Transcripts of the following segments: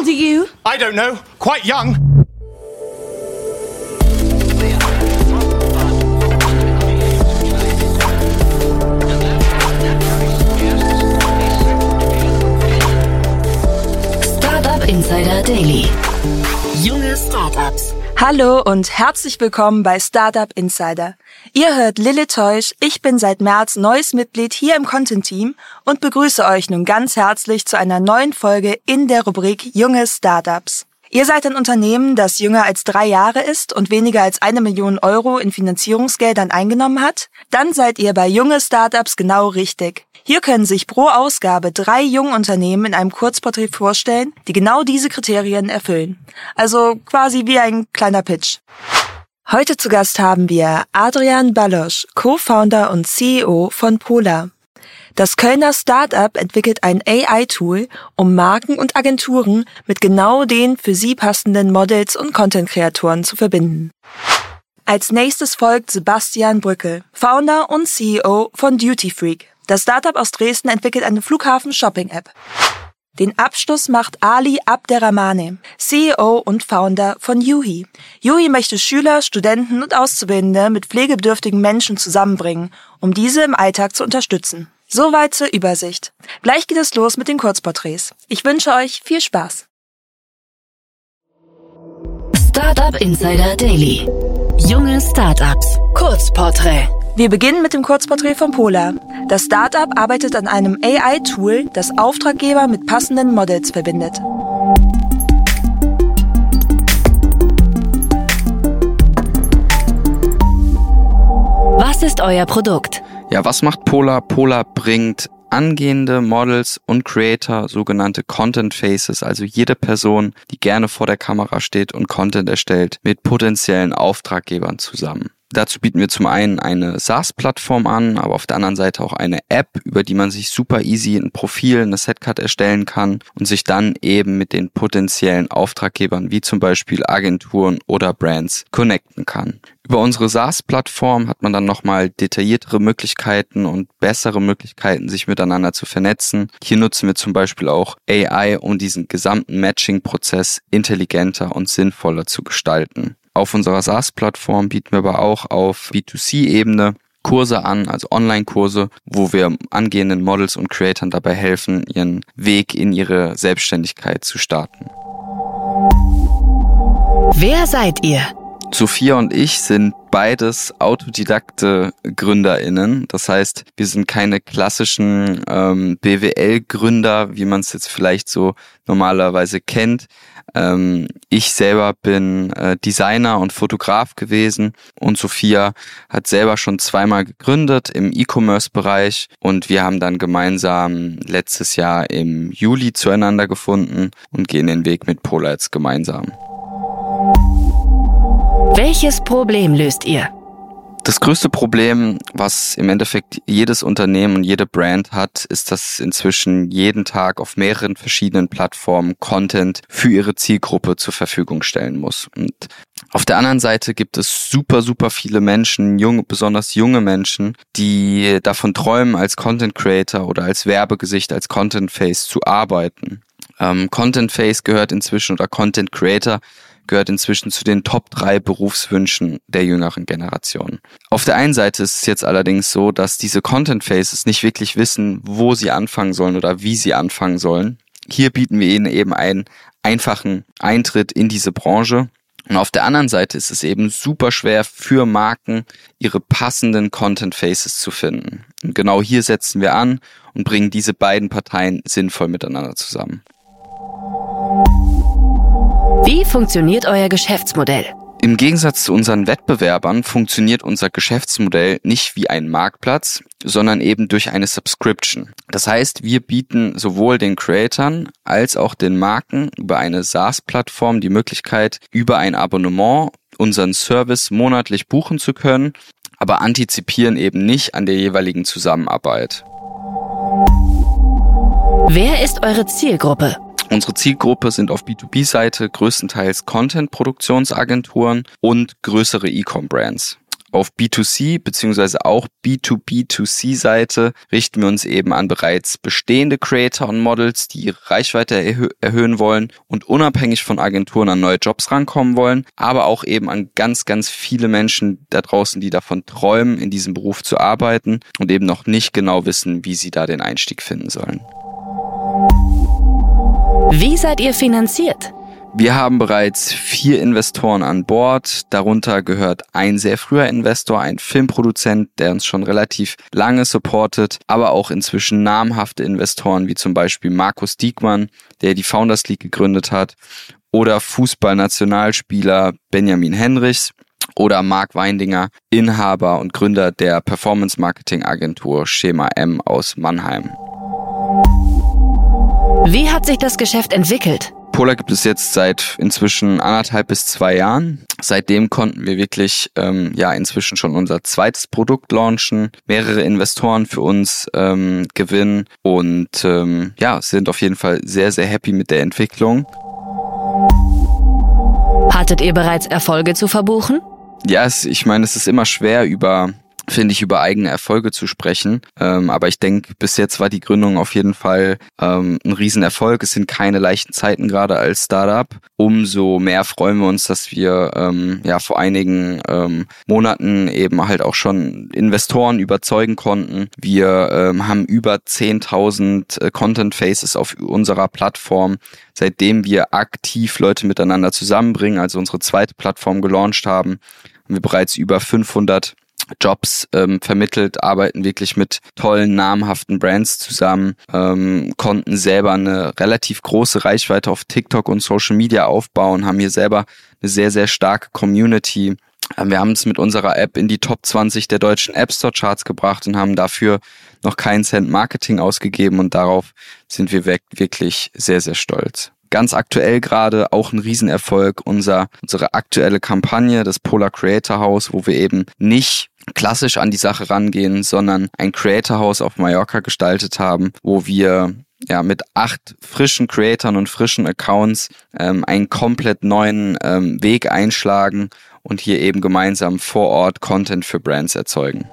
old are you? I don't know. Quite young. Startup Insider Daily. Junge Startups. Hallo und herzlich willkommen bei Startup Insider. Ihr hört Lille Teusch, ich bin seit März neues Mitglied hier im Content Team und begrüße euch nun ganz herzlich zu einer neuen Folge in der Rubrik Junge Startups. Ihr seid ein Unternehmen, das jünger als drei Jahre ist und weniger als eine Million Euro in Finanzierungsgeldern eingenommen hat? Dann seid ihr bei Junge Startups genau richtig. Hier können sich pro Ausgabe drei junge Unternehmen in einem Kurzporträt vorstellen, die genau diese Kriterien erfüllen. Also quasi wie ein kleiner Pitch. Heute zu Gast haben wir Adrian Balosch, Co-Founder und CEO von Polar. Das Kölner Startup entwickelt ein AI-Tool, um Marken und Agenturen mit genau den für sie passenden Models und Content-Kreatoren zu verbinden. Als nächstes folgt Sebastian Brückel, Founder und CEO von Duty Freak. Das Startup aus Dresden entwickelt eine Flughafen-Shopping-App. Den Abschluss macht Ali Abderrahmane, CEO und Founder von Yuhi. Yuhi möchte Schüler, Studenten und Auszubildende mit pflegebedürftigen Menschen zusammenbringen, um diese im Alltag zu unterstützen. Soweit zur Übersicht. Gleich geht es los mit den Kurzporträts. Ich wünsche euch viel Spaß. Startup Insider Daily. Junge Startups. Kurzporträt. Wir beginnen mit dem Kurzporträt von Polar. Das Startup arbeitet an einem AI-Tool, das Auftraggeber mit passenden Models verbindet. Was ist euer Produkt? Ja, was macht Polar? Polar bringt angehende Models und Creator, sogenannte Content Faces, also jede Person, die gerne vor der Kamera steht und Content erstellt, mit potenziellen Auftraggebern zusammen. Dazu bieten wir zum einen eine SaaS-Plattform an, aber auf der anderen Seite auch eine App, über die man sich super easy ein Profil, eine Setcard erstellen kann und sich dann eben mit den potenziellen Auftraggebern wie zum Beispiel Agenturen oder Brands connecten kann. Über unsere SaaS-Plattform hat man dann nochmal detailliertere Möglichkeiten und bessere Möglichkeiten, sich miteinander zu vernetzen. Hier nutzen wir zum Beispiel auch AI, um diesen gesamten Matching-Prozess intelligenter und sinnvoller zu gestalten. Auf unserer SaaS-Plattform bieten wir aber auch auf B2C-Ebene Kurse an, also Online-Kurse, wo wir angehenden Models und Creatoren dabei helfen, ihren Weg in ihre Selbstständigkeit zu starten. Wer seid ihr? Sophia und ich sind beides autodidakte GründerInnen. Das heißt, wir sind keine klassischen ähm, BWL-Gründer, wie man es jetzt vielleicht so normalerweise kennt. Ähm, ich selber bin äh, Designer und Fotograf gewesen und Sophia hat selber schon zweimal gegründet im E-Commerce-Bereich und wir haben dann gemeinsam letztes Jahr im Juli zueinander gefunden und gehen den Weg mit Polar jetzt gemeinsam. Welches Problem löst ihr? Das größte Problem, was im Endeffekt jedes Unternehmen und jede Brand hat, ist, dass inzwischen jeden Tag auf mehreren verschiedenen Plattformen Content für ihre Zielgruppe zur Verfügung stellen muss. Und auf der anderen Seite gibt es super, super viele Menschen, junge, besonders junge Menschen, die davon träumen, als Content Creator oder als Werbegesicht, als Content Face zu arbeiten. Ähm, Content Face gehört inzwischen oder Content Creator gehört inzwischen zu den Top 3 Berufswünschen der jüngeren Generation. Auf der einen Seite ist es jetzt allerdings so, dass diese Content Faces nicht wirklich wissen, wo sie anfangen sollen oder wie sie anfangen sollen. Hier bieten wir ihnen eben einen einfachen Eintritt in diese Branche. Und auf der anderen Seite ist es eben super schwer für Marken, ihre passenden Content Faces zu finden. Und genau hier setzen wir an und bringen diese beiden Parteien sinnvoll miteinander zusammen. Wie funktioniert euer Geschäftsmodell? Im Gegensatz zu unseren Wettbewerbern funktioniert unser Geschäftsmodell nicht wie ein Marktplatz, sondern eben durch eine Subscription. Das heißt, wir bieten sowohl den Creatoren als auch den Marken über eine SaaS-Plattform die Möglichkeit, über ein Abonnement unseren Service monatlich buchen zu können, aber antizipieren eben nicht an der jeweiligen Zusammenarbeit. Wer ist eure Zielgruppe? Unsere Zielgruppe sind auf B2B-Seite größtenteils Content-Produktionsagenturen und größere E-Com-Brands. Auf B2C beziehungsweise auch B2B2C-Seite richten wir uns eben an bereits bestehende Creator und Models, die ihre Reichweite erhö erhöhen wollen und unabhängig von Agenturen an neue Jobs rankommen wollen, aber auch eben an ganz, ganz viele Menschen da draußen, die davon träumen, in diesem Beruf zu arbeiten und eben noch nicht genau wissen, wie sie da den Einstieg finden sollen. Wie seid ihr finanziert? Wir haben bereits vier Investoren an Bord. Darunter gehört ein sehr früher Investor, ein Filmproduzent, der uns schon relativ lange supportet, aber auch inzwischen namhafte Investoren wie zum Beispiel Markus Diekmann, der die Founders League gegründet hat, oder Fußballnationalspieler Benjamin Henrichs oder Marc Weindinger, Inhaber und Gründer der Performance Marketing Agentur Schema M aus Mannheim. Wie hat sich das Geschäft entwickelt? Polar gibt es jetzt seit inzwischen anderthalb bis zwei Jahren. Seitdem konnten wir wirklich ähm, ja inzwischen schon unser zweites Produkt launchen, mehrere Investoren für uns ähm, gewinnen und ähm, ja sind auf jeden Fall sehr sehr happy mit der Entwicklung. Hattet ihr bereits Erfolge zu verbuchen? Ja, es, ich meine, es ist immer schwer über finde ich, über eigene Erfolge zu sprechen. Ähm, aber ich denke, bis jetzt war die Gründung auf jeden Fall ähm, ein Riesenerfolg. Es sind keine leichten Zeiten gerade als Startup. Umso mehr freuen wir uns, dass wir ähm, ja vor einigen ähm, Monaten eben halt auch schon Investoren überzeugen konnten. Wir ähm, haben über 10.000 äh, Content Faces auf unserer Plattform, seitdem wir aktiv Leute miteinander zusammenbringen, also unsere zweite Plattform gelauncht haben haben wir bereits über 500 Jobs ähm, vermittelt, arbeiten wirklich mit tollen, namhaften Brands zusammen, ähm, konnten selber eine relativ große Reichweite auf TikTok und Social Media aufbauen, haben hier selber eine sehr, sehr starke Community. Ähm, wir haben es mit unserer App in die Top 20 der deutschen App Store Charts gebracht und haben dafür noch keinen Cent Marketing ausgegeben und darauf sind wir wirklich sehr, sehr stolz ganz aktuell gerade auch ein Riesenerfolg unser, unsere aktuelle Kampagne, das Polar Creator House, wo wir eben nicht klassisch an die Sache rangehen, sondern ein Creator House auf Mallorca gestaltet haben, wo wir ja mit acht frischen Creatoren und frischen Accounts ähm, einen komplett neuen ähm, Weg einschlagen und hier eben gemeinsam vor Ort Content für Brands erzeugen.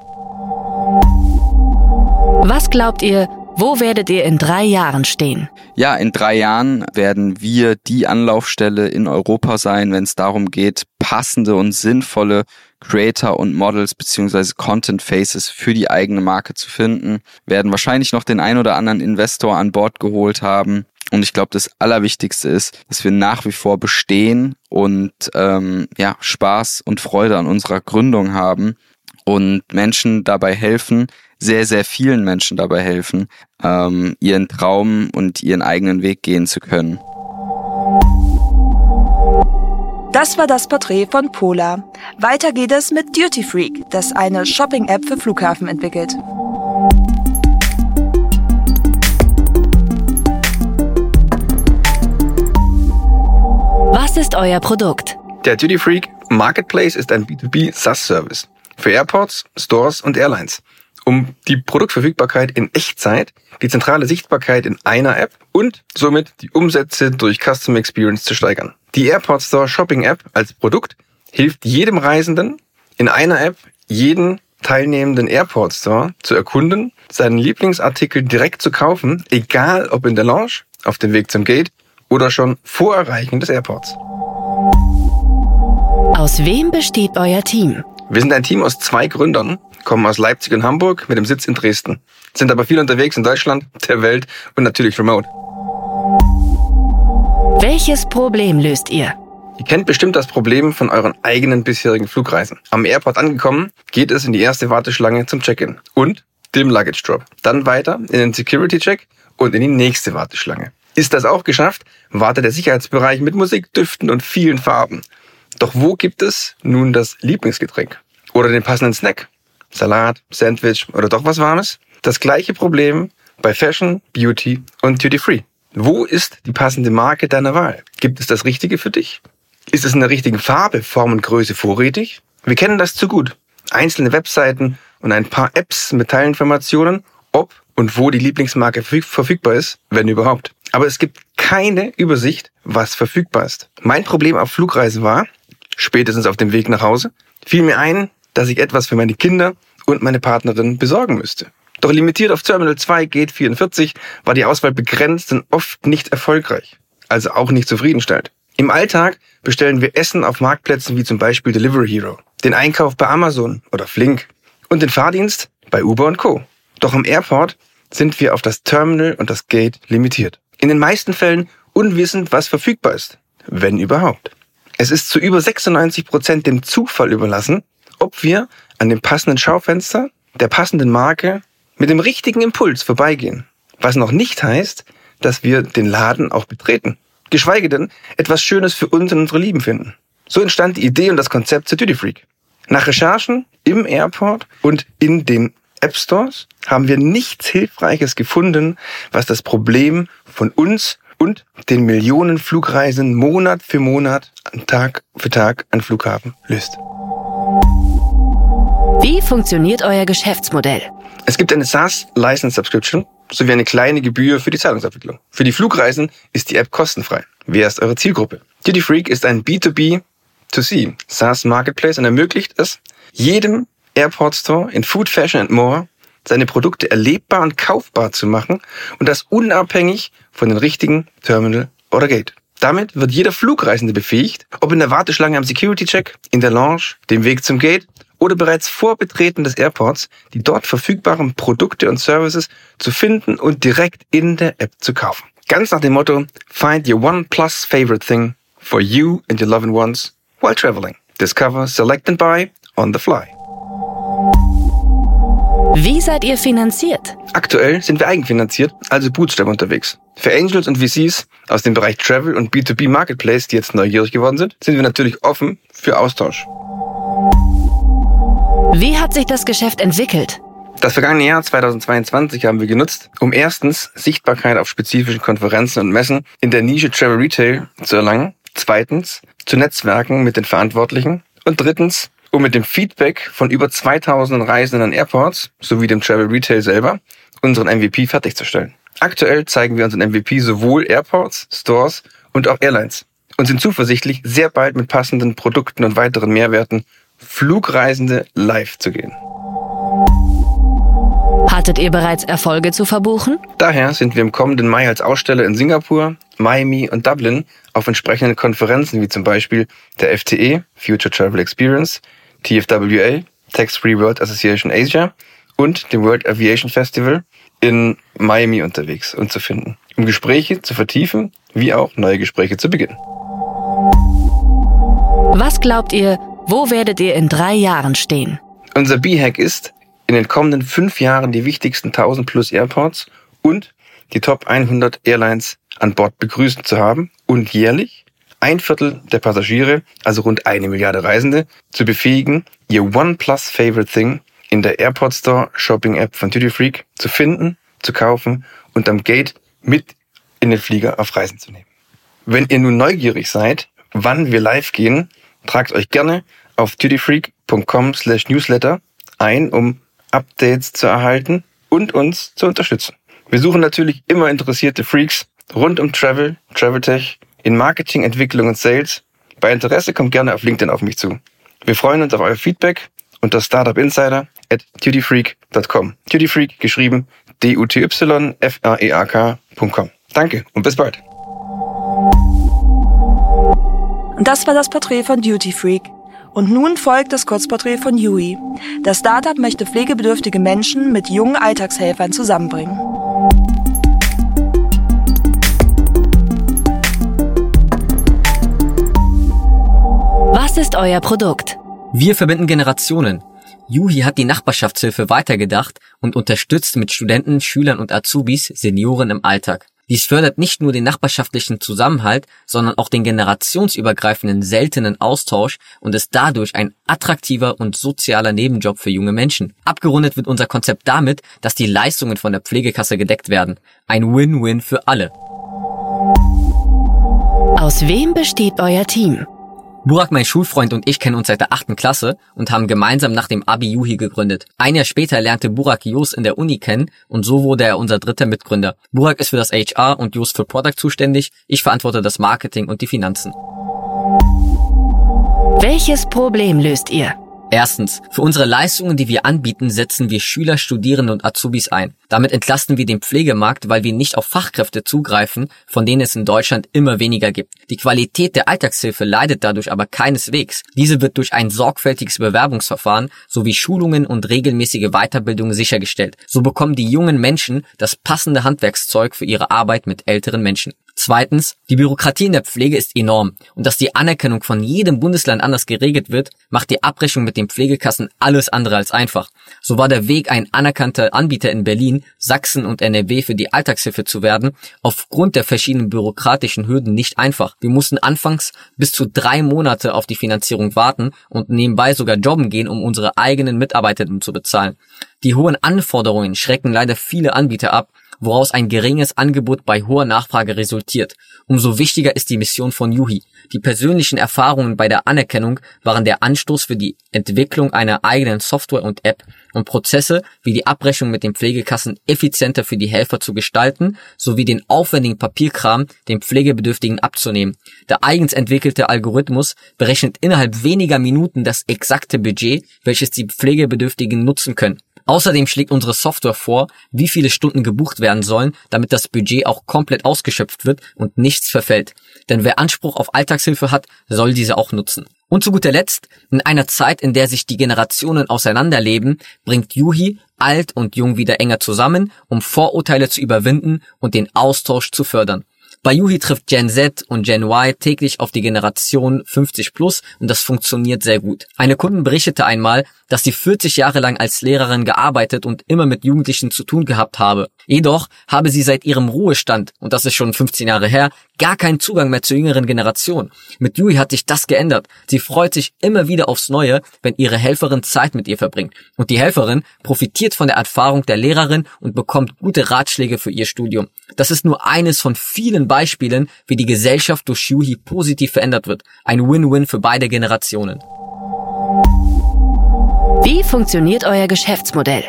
Was glaubt ihr, wo werdet ihr in drei Jahren stehen? Ja, in drei Jahren werden wir die Anlaufstelle in Europa sein, wenn es darum geht, passende und sinnvolle Creator und Models beziehungsweise Content Faces für die eigene Marke zu finden. Werden wahrscheinlich noch den ein oder anderen Investor an Bord geholt haben. Und ich glaube, das Allerwichtigste ist, dass wir nach wie vor bestehen und ähm, ja Spaß und Freude an unserer Gründung haben und Menschen dabei helfen, sehr, sehr vielen Menschen dabei helfen, ähm, ihren Traum und ihren eigenen Weg gehen zu können. Das war das Porträt von Pola. Weiter geht es mit Duty Freak, das eine Shopping-App für Flughafen entwickelt. Was ist euer Produkt? Der Duty Freak Marketplace ist ein B2B SaaS-Service für Airports, Stores und Airlines um die Produktverfügbarkeit in Echtzeit, die zentrale Sichtbarkeit in einer App und somit die Umsätze durch Custom Experience zu steigern. Die Airport Store Shopping App als Produkt hilft jedem Reisenden in einer App jeden teilnehmenden Airport Store zu erkunden, seinen Lieblingsartikel direkt zu kaufen, egal ob in der Lounge, auf dem Weg zum Gate oder schon vor Erreichen des Airports. Aus wem besteht euer Team? Wir sind ein Team aus zwei Gründern, kommen aus Leipzig und Hamburg mit dem Sitz in Dresden, sind aber viel unterwegs in Deutschland, der Welt und natürlich remote. Welches Problem löst ihr? Ihr kennt bestimmt das Problem von euren eigenen bisherigen Flugreisen. Am Airport angekommen, geht es in die erste Warteschlange zum Check-in und dem Luggage Drop. Dann weiter in den Security Check und in die nächste Warteschlange. Ist das auch geschafft, wartet der Sicherheitsbereich mit Musik, Düften und vielen Farben. Doch wo gibt es nun das Lieblingsgetränk? Oder den passenden Snack? Salat, Sandwich oder doch was Warmes? Das gleiche Problem bei Fashion, Beauty und Duty Free. Wo ist die passende Marke deiner Wahl? Gibt es das Richtige für dich? Ist es in der richtigen Farbe, Form und Größe vorrätig? Wir kennen das zu gut. Einzelne Webseiten und ein paar Apps mit Teilinformationen, ob und wo die Lieblingsmarke verfügbar ist, wenn überhaupt. Aber es gibt keine Übersicht, was verfügbar ist. Mein Problem auf Flugreisen war, spätestens auf dem Weg nach Hause, fiel mir ein, dass ich etwas für meine Kinder und meine Partnerin besorgen müsste. Doch limitiert auf Terminal 2 Gate 44 war die Auswahl begrenzt und oft nicht erfolgreich, also auch nicht zufriedenstellend. Im Alltag bestellen wir Essen auf Marktplätzen wie zum Beispiel Delivery Hero, den Einkauf bei Amazon oder Flink und den Fahrdienst bei Uber und Co. Doch am Airport sind wir auf das Terminal und das Gate limitiert. In den meisten Fällen unwissend, was verfügbar ist, wenn überhaupt. Es ist zu über 96 Prozent dem Zufall überlassen, ob wir an dem passenden Schaufenster, der passenden Marke, mit dem richtigen Impuls vorbeigehen. Was noch nicht heißt, dass wir den Laden auch betreten. Geschweige denn etwas Schönes für uns und unsere Lieben finden. So entstand die Idee und das Konzept zu Duty Freak. Nach Recherchen im Airport und in den App Stores haben wir nichts Hilfreiches gefunden, was das Problem von uns und den Millionen Flugreisen Monat für Monat, Tag für Tag an Flughafen löst. Wie funktioniert euer Geschäftsmodell? Es gibt eine SaaS License Subscription sowie eine kleine Gebühr für die Zahlungsabwicklung. Für die Flugreisen ist die App kostenfrei. Wer ist eure Zielgruppe? Duty Freak ist ein B2B to C SaaS Marketplace und ermöglicht es jedem Airport Store in Food, Fashion and More seine Produkte erlebbar und kaufbar zu machen und das unabhängig von den richtigen Terminal oder Gate. Damit wird jeder Flugreisende befähigt, ob in der Warteschlange am Security-Check, in der Lounge, dem Weg zum Gate oder bereits vor Betreten des Airports, die dort verfügbaren Produkte und Services zu finden und direkt in der App zu kaufen. Ganz nach dem Motto, find your one plus favorite thing for you and your loved ones while traveling. Discover, select and buy on the fly. Wie seid ihr finanziert? Aktuell sind wir eigenfinanziert, also Bootstrap unterwegs. Für Angels und VCs aus dem Bereich Travel und B2B Marketplace, die jetzt neugierig geworden sind, sind wir natürlich offen für Austausch. Wie hat sich das Geschäft entwickelt? Das vergangene Jahr 2022 haben wir genutzt, um erstens Sichtbarkeit auf spezifischen Konferenzen und Messen in der Nische Travel Retail zu erlangen, zweitens zu Netzwerken mit den Verantwortlichen und drittens um mit dem Feedback von über 2000 Reisenden an Airports sowie dem Travel Retail selber unseren MVP fertigzustellen. Aktuell zeigen wir unseren MVP sowohl Airports, Stores und auch Airlines und sind zuversichtlich, sehr bald mit passenden Produkten und weiteren Mehrwerten Flugreisende live zu gehen. Hattet ihr bereits Erfolge zu verbuchen? Daher sind wir im kommenden Mai als Aussteller in Singapur, Miami und Dublin auf entsprechenden Konferenzen wie zum Beispiel der FTE, Future Travel Experience, TFWA, Tax Free World Association Asia und dem World Aviation Festival in Miami unterwegs und zu finden, um Gespräche zu vertiefen, wie auch neue Gespräche zu beginnen. Was glaubt ihr, wo werdet ihr in drei Jahren stehen? Unser B-Hack ist, in den kommenden fünf Jahren die wichtigsten 1000 plus Airports und die Top 100 Airlines an Bord begrüßen zu haben und jährlich ein Viertel der Passagiere, also rund eine Milliarde Reisende, zu befähigen, ihr OnePlus Favorite Thing in der Airport Store Shopping App von Duty Freak zu finden, zu kaufen und am Gate mit in den Flieger auf Reisen zu nehmen. Wenn ihr nun neugierig seid, wann wir live gehen, tragt euch gerne auf dutyfreak.com slash newsletter ein, um Updates zu erhalten und uns zu unterstützen. Wir suchen natürlich immer interessierte Freaks rund um Travel, Travel Tech, in Marketing, Entwicklung und Sales. Bei Interesse kommt gerne auf LinkedIn auf mich zu. Wir freuen uns auf euer Feedback unter startupinsider at dutyfreak.com. Dutyfreak geschrieben D-U-T-Y-F-R-E-A-K.com. Danke und bis bald. Und das war das Porträt von Duty Freak. Und nun folgt das Kurzporträt von Yui. Das Startup möchte pflegebedürftige Menschen mit jungen Alltagshelfern zusammenbringen. Was ist euer Produkt? Wir verbinden Generationen. Yuhi hat die Nachbarschaftshilfe weitergedacht und unterstützt mit Studenten, Schülern und Azubis Senioren im Alltag. Dies fördert nicht nur den nachbarschaftlichen Zusammenhalt, sondern auch den generationsübergreifenden seltenen Austausch und ist dadurch ein attraktiver und sozialer Nebenjob für junge Menschen. Abgerundet wird unser Konzept damit, dass die Leistungen von der Pflegekasse gedeckt werden. Ein Win-Win für alle. Aus wem besteht euer Team? Burak, mein Schulfreund und ich kennen uns seit der achten Klasse und haben gemeinsam nach dem Abi Yuhi gegründet. Ein Jahr später lernte Burak Jos in der Uni kennen und so wurde er unser dritter Mitgründer. Burak ist für das HR und Jos für Product zuständig. Ich verantworte das Marketing und die Finanzen. Welches Problem löst ihr? Erstens. Für unsere Leistungen, die wir anbieten, setzen wir Schüler, Studierende und Azubis ein. Damit entlasten wir den Pflegemarkt, weil wir nicht auf Fachkräfte zugreifen, von denen es in Deutschland immer weniger gibt. Die Qualität der Alltagshilfe leidet dadurch aber keineswegs. Diese wird durch ein sorgfältiges Bewerbungsverfahren sowie Schulungen und regelmäßige Weiterbildung sichergestellt. So bekommen die jungen Menschen das passende Handwerkszeug für ihre Arbeit mit älteren Menschen. Zweitens, die Bürokratie in der Pflege ist enorm und dass die Anerkennung von jedem Bundesland anders geregelt wird, macht die Abrechnung mit den Pflegekassen alles andere als einfach. So war der Weg, ein anerkannter Anbieter in Berlin, Sachsen und NRW für die Alltagshilfe zu werden, aufgrund der verschiedenen bürokratischen Hürden nicht einfach. Wir mussten anfangs bis zu drei Monate auf die Finanzierung warten und nebenbei sogar jobben gehen, um unsere eigenen Mitarbeitenden zu bezahlen. Die hohen Anforderungen schrecken leider viele Anbieter ab woraus ein geringes Angebot bei hoher Nachfrage resultiert. Umso wichtiger ist die Mission von Yuhi. Die persönlichen Erfahrungen bei der Anerkennung waren der Anstoß für die Entwicklung einer eigenen Software und App und Prozesse wie die Abrechnung mit den Pflegekassen effizienter für die Helfer zu gestalten, sowie den aufwendigen Papierkram den Pflegebedürftigen abzunehmen. Der eigens entwickelte Algorithmus berechnet innerhalb weniger Minuten das exakte Budget, welches die Pflegebedürftigen nutzen können. Außerdem schlägt unsere Software vor, wie viele Stunden gebucht werden sollen, damit das Budget auch komplett ausgeschöpft wird und nichts verfällt. Denn wer Anspruch auf Alltagshilfe hat, soll diese auch nutzen. Und zu guter Letzt, in einer Zeit, in der sich die Generationen auseinanderleben, bringt Yuhi alt und jung wieder enger zusammen, um Vorurteile zu überwinden und den Austausch zu fördern. Bei Yuhi trifft Gen Z und Gen Y täglich auf die Generation 50 plus und das funktioniert sehr gut. Eine Kundin berichtete einmal, dass sie 40 Jahre lang als Lehrerin gearbeitet und immer mit Jugendlichen zu tun gehabt habe. Jedoch habe sie seit ihrem Ruhestand, und das ist schon 15 Jahre her, gar keinen Zugang mehr zur jüngeren Generation. Mit Yui hat sich das geändert. Sie freut sich immer wieder aufs Neue, wenn ihre Helferin Zeit mit ihr verbringt. Und die Helferin profitiert von der Erfahrung der Lehrerin und bekommt gute Ratschläge für ihr Studium. Das ist nur eines von vielen Beispielen, wie die Gesellschaft durch Yui positiv verändert wird. Ein Win-Win für beide Generationen. Wie funktioniert euer Geschäftsmodell?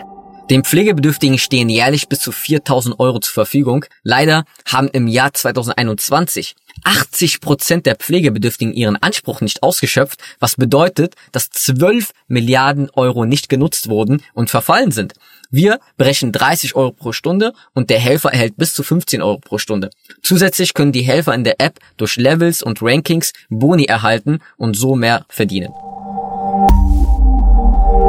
Dem Pflegebedürftigen stehen jährlich bis zu 4000 Euro zur Verfügung. Leider haben im Jahr 2021 80 Prozent der Pflegebedürftigen ihren Anspruch nicht ausgeschöpft, was bedeutet, dass 12 Milliarden Euro nicht genutzt wurden und verfallen sind. Wir berechnen 30 Euro pro Stunde und der Helfer erhält bis zu 15 Euro pro Stunde. Zusätzlich können die Helfer in der App durch Levels und Rankings Boni erhalten und so mehr verdienen.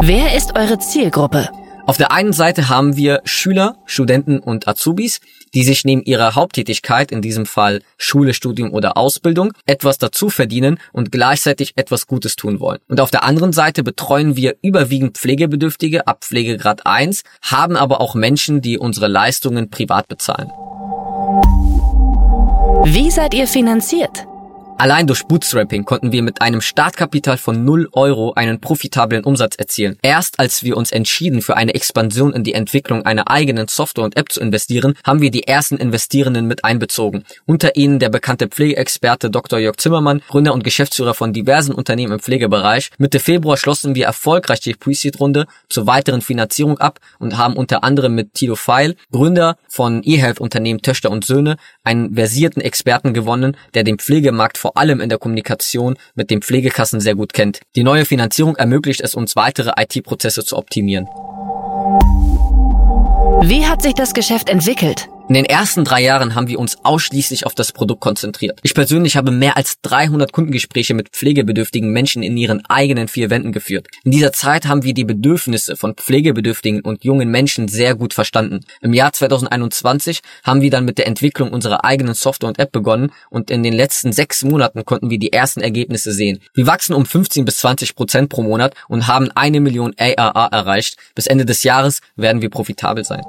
Wer ist eure Zielgruppe? Auf der einen Seite haben wir Schüler, Studenten und Azubis, die sich neben ihrer Haupttätigkeit, in diesem Fall Schule, Studium oder Ausbildung, etwas dazu verdienen und gleichzeitig etwas Gutes tun wollen. Und auf der anderen Seite betreuen wir überwiegend Pflegebedürftige ab Pflegegrad 1, haben aber auch Menschen, die unsere Leistungen privat bezahlen. Wie seid ihr finanziert? Allein durch Bootstrapping konnten wir mit einem Startkapital von 0 Euro einen profitablen Umsatz erzielen. Erst als wir uns entschieden, für eine Expansion in die Entwicklung einer eigenen Software und App zu investieren, haben wir die ersten Investierenden mit einbezogen. Unter ihnen der bekannte Pflegeexperte Dr. Jörg Zimmermann, Gründer und Geschäftsführer von diversen Unternehmen im Pflegebereich. Mitte Februar schlossen wir erfolgreich die Pre-Seed-Runde zur weiteren Finanzierung ab und haben unter anderem mit Tilo Feil, Gründer von eHealth-Unternehmen Töchter und Söhne, einen versierten Experten gewonnen, der den Pflegemarkt vor vor allem in der Kommunikation mit den Pflegekassen sehr gut kennt. Die neue Finanzierung ermöglicht es uns, weitere IT-Prozesse zu optimieren. Wie hat sich das Geschäft entwickelt? In den ersten drei Jahren haben wir uns ausschließlich auf das Produkt konzentriert. Ich persönlich habe mehr als 300 Kundengespräche mit pflegebedürftigen Menschen in ihren eigenen vier Wänden geführt. In dieser Zeit haben wir die Bedürfnisse von pflegebedürftigen und jungen Menschen sehr gut verstanden. Im Jahr 2021 haben wir dann mit der Entwicklung unserer eigenen Software und App begonnen und in den letzten sechs Monaten konnten wir die ersten Ergebnisse sehen. Wir wachsen um 15 bis 20 Prozent pro Monat und haben eine Million ARA erreicht. Bis Ende des Jahres werden wir profitabel sein.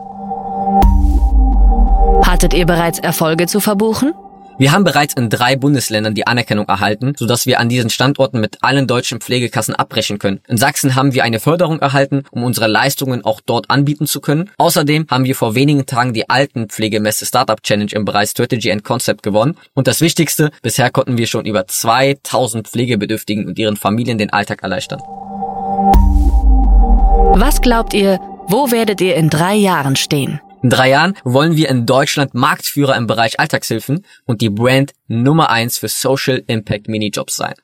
Hattet ihr bereits Erfolge zu verbuchen? Wir haben bereits in drei Bundesländern die Anerkennung erhalten, sodass wir an diesen Standorten mit allen deutschen Pflegekassen abbrechen können. In Sachsen haben wir eine Förderung erhalten, um unsere Leistungen auch dort anbieten zu können. Außerdem haben wir vor wenigen Tagen die alten Pflegemesse Startup Challenge im Bereich Strategy and Concept gewonnen. Und das Wichtigste, bisher konnten wir schon über 2000 Pflegebedürftigen und ihren Familien den Alltag erleichtern. Was glaubt ihr, wo werdet ihr in drei Jahren stehen? In drei Jahren wollen wir in Deutschland Marktführer im Bereich Alltagshilfen und die Brand Nummer eins für Social Impact Minijobs sein.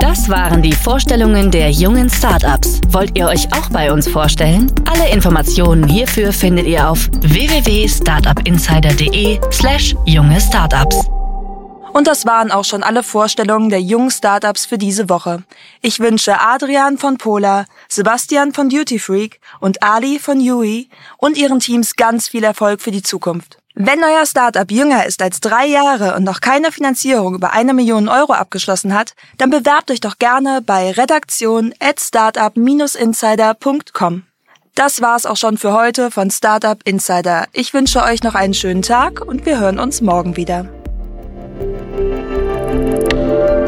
Das waren die Vorstellungen der jungen Startups. Wollt ihr euch auch bei uns vorstellen? Alle Informationen hierfür findet ihr auf www.startupinsider.de/slash junge Startups. Und das waren auch schon alle Vorstellungen der jungen Startups für diese Woche. Ich wünsche Adrian von Pola, Sebastian von Duty Freak und Ali von Yui und ihren Teams ganz viel Erfolg für die Zukunft. Wenn euer Startup jünger ist als drei Jahre und noch keine Finanzierung über eine Million Euro abgeschlossen hat, dann bewerbt euch doch gerne bei redaktion at startup-insider.com. Das war's auch schon für heute von Startup Insider. Ich wünsche euch noch einen schönen Tag und wir hören uns morgen wieder. Música